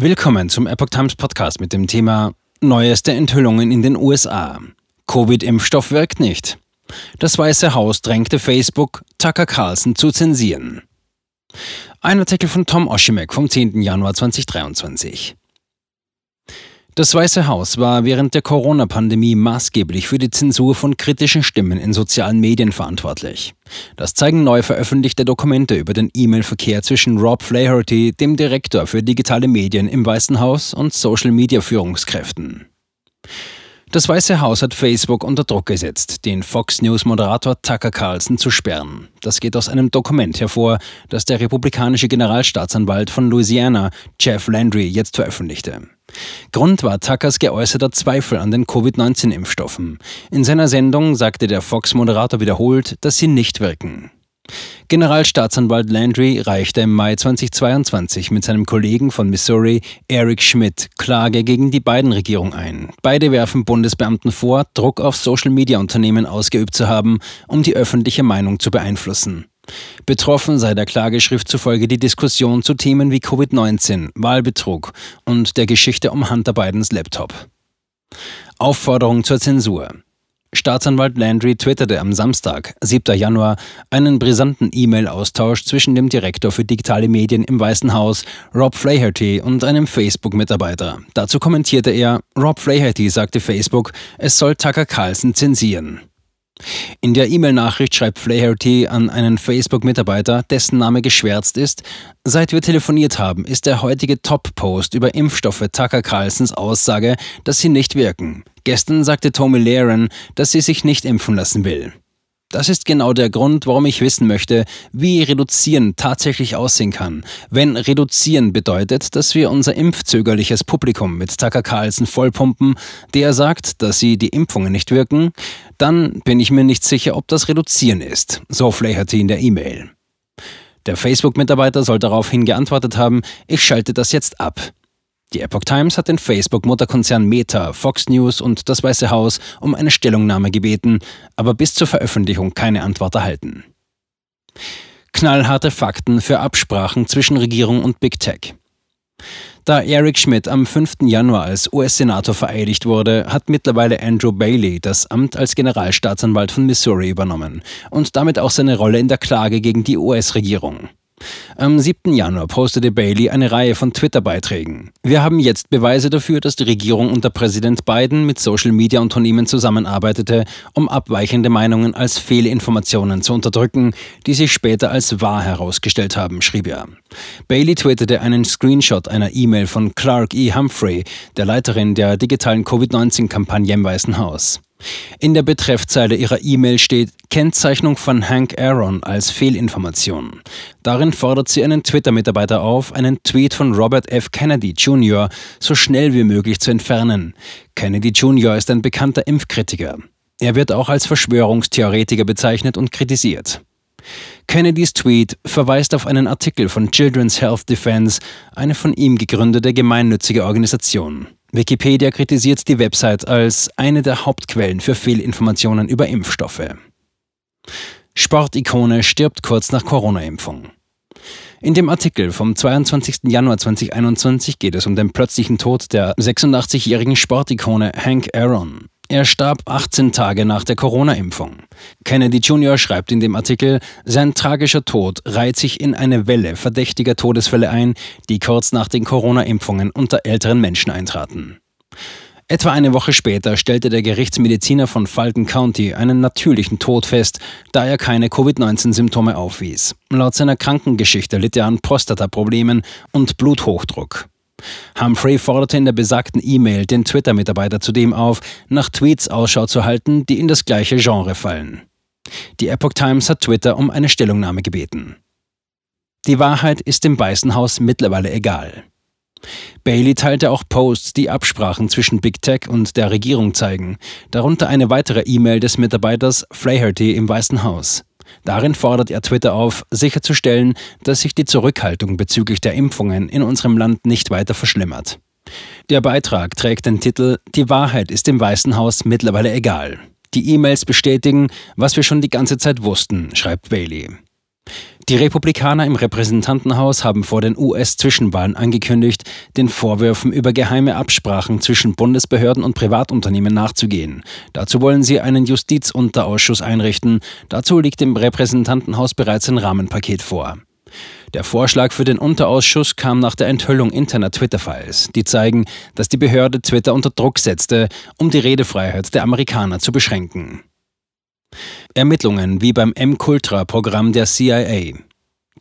Willkommen zum Epoch Times Podcast mit dem Thema Neueste Enthüllungen in den USA. Covid-Impfstoff wirkt nicht. Das Weiße Haus drängte Facebook, Tucker Carlson zu zensieren. Ein Artikel von Tom Oshimek vom 10. Januar 2023. Das Weiße Haus war während der Corona-Pandemie maßgeblich für die Zensur von kritischen Stimmen in sozialen Medien verantwortlich. Das zeigen neu veröffentlichte Dokumente über den E-Mail-Verkehr zwischen Rob Flaherty, dem Direktor für digitale Medien im Weißen Haus, und Social-Media-Führungskräften. Das Weiße Haus hat Facebook unter Druck gesetzt, den Fox News-Moderator Tucker Carlson zu sperren. Das geht aus einem Dokument hervor, das der republikanische Generalstaatsanwalt von Louisiana, Jeff Landry, jetzt veröffentlichte. Grund war Tuckers geäußerter Zweifel an den Covid-19-Impfstoffen. In seiner Sendung sagte der Fox-Moderator wiederholt, dass sie nicht wirken. Generalstaatsanwalt Landry reichte im Mai 2022 mit seinem Kollegen von Missouri, Eric Schmidt, Klage gegen die Biden-Regierung ein. Beide werfen Bundesbeamten vor, Druck auf Social-Media-Unternehmen ausgeübt zu haben, um die öffentliche Meinung zu beeinflussen. Betroffen sei der Klageschrift zufolge die Diskussion zu Themen wie Covid-19, Wahlbetrug und der Geschichte um Hunter Bidens Laptop. Aufforderung zur Zensur. Staatsanwalt Landry twitterte am Samstag, 7. Januar, einen brisanten E-Mail-Austausch zwischen dem Direktor für digitale Medien im Weißen Haus, Rob Flaherty, und einem Facebook-Mitarbeiter. Dazu kommentierte er, Rob Flaherty sagte Facebook, es soll Tucker Carlson zensieren. In der E-Mail-Nachricht schreibt Flaherty an einen Facebook-Mitarbeiter, dessen Name geschwärzt ist, seit wir telefoniert haben, ist der heutige Top-Post über Impfstoffe Tucker Carlsons Aussage, dass sie nicht wirken. Gestern sagte Tommy Laren, dass sie sich nicht impfen lassen will. Das ist genau der Grund, warum ich wissen möchte, wie Reduzieren tatsächlich aussehen kann. Wenn Reduzieren bedeutet, dass wir unser impfzögerliches Publikum mit Tucker Carlson vollpumpen, der sagt, dass sie die Impfungen nicht wirken, dann bin ich mir nicht sicher, ob das Reduzieren ist, so Flaherty in der E-Mail. Der Facebook-Mitarbeiter soll daraufhin geantwortet haben, ich schalte das jetzt ab. Die Epoch Times hat den Facebook-Mutterkonzern Meta, Fox News und das Weiße Haus um eine Stellungnahme gebeten, aber bis zur Veröffentlichung keine Antwort erhalten. Knallharte Fakten für Absprachen zwischen Regierung und Big Tech. Da Eric Schmidt am 5. Januar als US-Senator vereidigt wurde, hat mittlerweile Andrew Bailey das Amt als Generalstaatsanwalt von Missouri übernommen und damit auch seine Rolle in der Klage gegen die US-Regierung. Am 7. Januar postete Bailey eine Reihe von Twitter-Beiträgen. Wir haben jetzt Beweise dafür, dass die Regierung unter Präsident Biden mit Social-Media-Unternehmen zusammenarbeitete, um abweichende Meinungen als Fehlinformationen zu unterdrücken, die sich später als wahr herausgestellt haben, schrieb er. Bailey twitterte einen Screenshot einer E-Mail von Clark E. Humphrey, der Leiterin der digitalen Covid-19-Kampagne im Weißen Haus. In der Betreffzeile ihrer E-Mail steht Kennzeichnung von Hank Aaron als Fehlinformation. Darin fordert sie einen Twitter-Mitarbeiter auf, einen Tweet von Robert F. Kennedy Jr. so schnell wie möglich zu entfernen. Kennedy Jr. ist ein bekannter Impfkritiker. Er wird auch als Verschwörungstheoretiker bezeichnet und kritisiert. Kennedys Tweet verweist auf einen Artikel von Children's Health Defense, eine von ihm gegründete gemeinnützige Organisation. Wikipedia kritisiert die Website als eine der Hauptquellen für Fehlinformationen über Impfstoffe. Sportikone stirbt kurz nach Corona-Impfung. In dem Artikel vom 22. Januar 2021 geht es um den plötzlichen Tod der 86-jährigen Sportikone Hank Aaron. Er starb 18 Tage nach der Corona-Impfung. Kennedy Jr. schreibt in dem Artikel, sein tragischer Tod reiht sich in eine Welle verdächtiger Todesfälle ein, die kurz nach den Corona-Impfungen unter älteren Menschen eintraten. Etwa eine Woche später stellte der Gerichtsmediziner von Fulton County einen natürlichen Tod fest, da er keine Covid-19-Symptome aufwies. Laut seiner Krankengeschichte litt er an Prostataproblemen und Bluthochdruck. Humphrey forderte in der besagten E-Mail den Twitter-Mitarbeiter zudem auf, nach Tweets Ausschau zu halten, die in das gleiche Genre fallen. Die Epoch Times hat Twitter um eine Stellungnahme gebeten. Die Wahrheit ist dem Weißen Haus mittlerweile egal. Bailey teilte auch Posts, die Absprachen zwischen Big Tech und der Regierung zeigen, darunter eine weitere E-Mail des Mitarbeiters Flaherty im Weißen Haus. Darin fordert er Twitter auf, sicherzustellen, dass sich die Zurückhaltung bezüglich der Impfungen in unserem Land nicht weiter verschlimmert. Der Beitrag trägt den Titel Die Wahrheit ist dem Weißen Haus mittlerweile egal. Die E-Mails bestätigen, was wir schon die ganze Zeit wussten, schreibt Bailey. Die Republikaner im Repräsentantenhaus haben vor den US-Zwischenwahlen angekündigt, den Vorwürfen über geheime Absprachen zwischen Bundesbehörden und Privatunternehmen nachzugehen. Dazu wollen sie einen Justizunterausschuss einrichten. Dazu liegt im Repräsentantenhaus bereits ein Rahmenpaket vor. Der Vorschlag für den Unterausschuss kam nach der Enthüllung interner Twitter-Files, die zeigen, dass die Behörde Twitter unter Druck setzte, um die Redefreiheit der Amerikaner zu beschränken. Ermittlungen wie beim M-Cultra-Programm der CIA.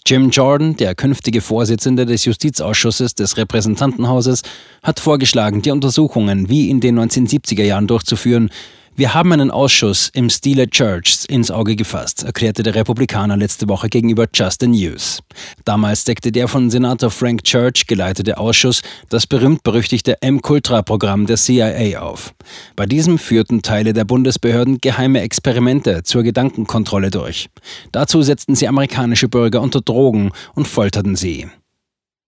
Jim Jordan, der künftige Vorsitzende des Justizausschusses des Repräsentantenhauses, hat vorgeschlagen, die Untersuchungen wie in den 1970er Jahren durchzuführen, wir haben einen Ausschuss im Stile Church ins Auge gefasst, erklärte der Republikaner letzte Woche gegenüber Just the News. Damals deckte der von Senator Frank Church geleitete Ausschuss das berühmt-berüchtigte M-Cultra-Programm der CIA auf. Bei diesem führten Teile der Bundesbehörden geheime Experimente zur Gedankenkontrolle durch. Dazu setzten sie amerikanische Bürger unter Drogen und folterten sie.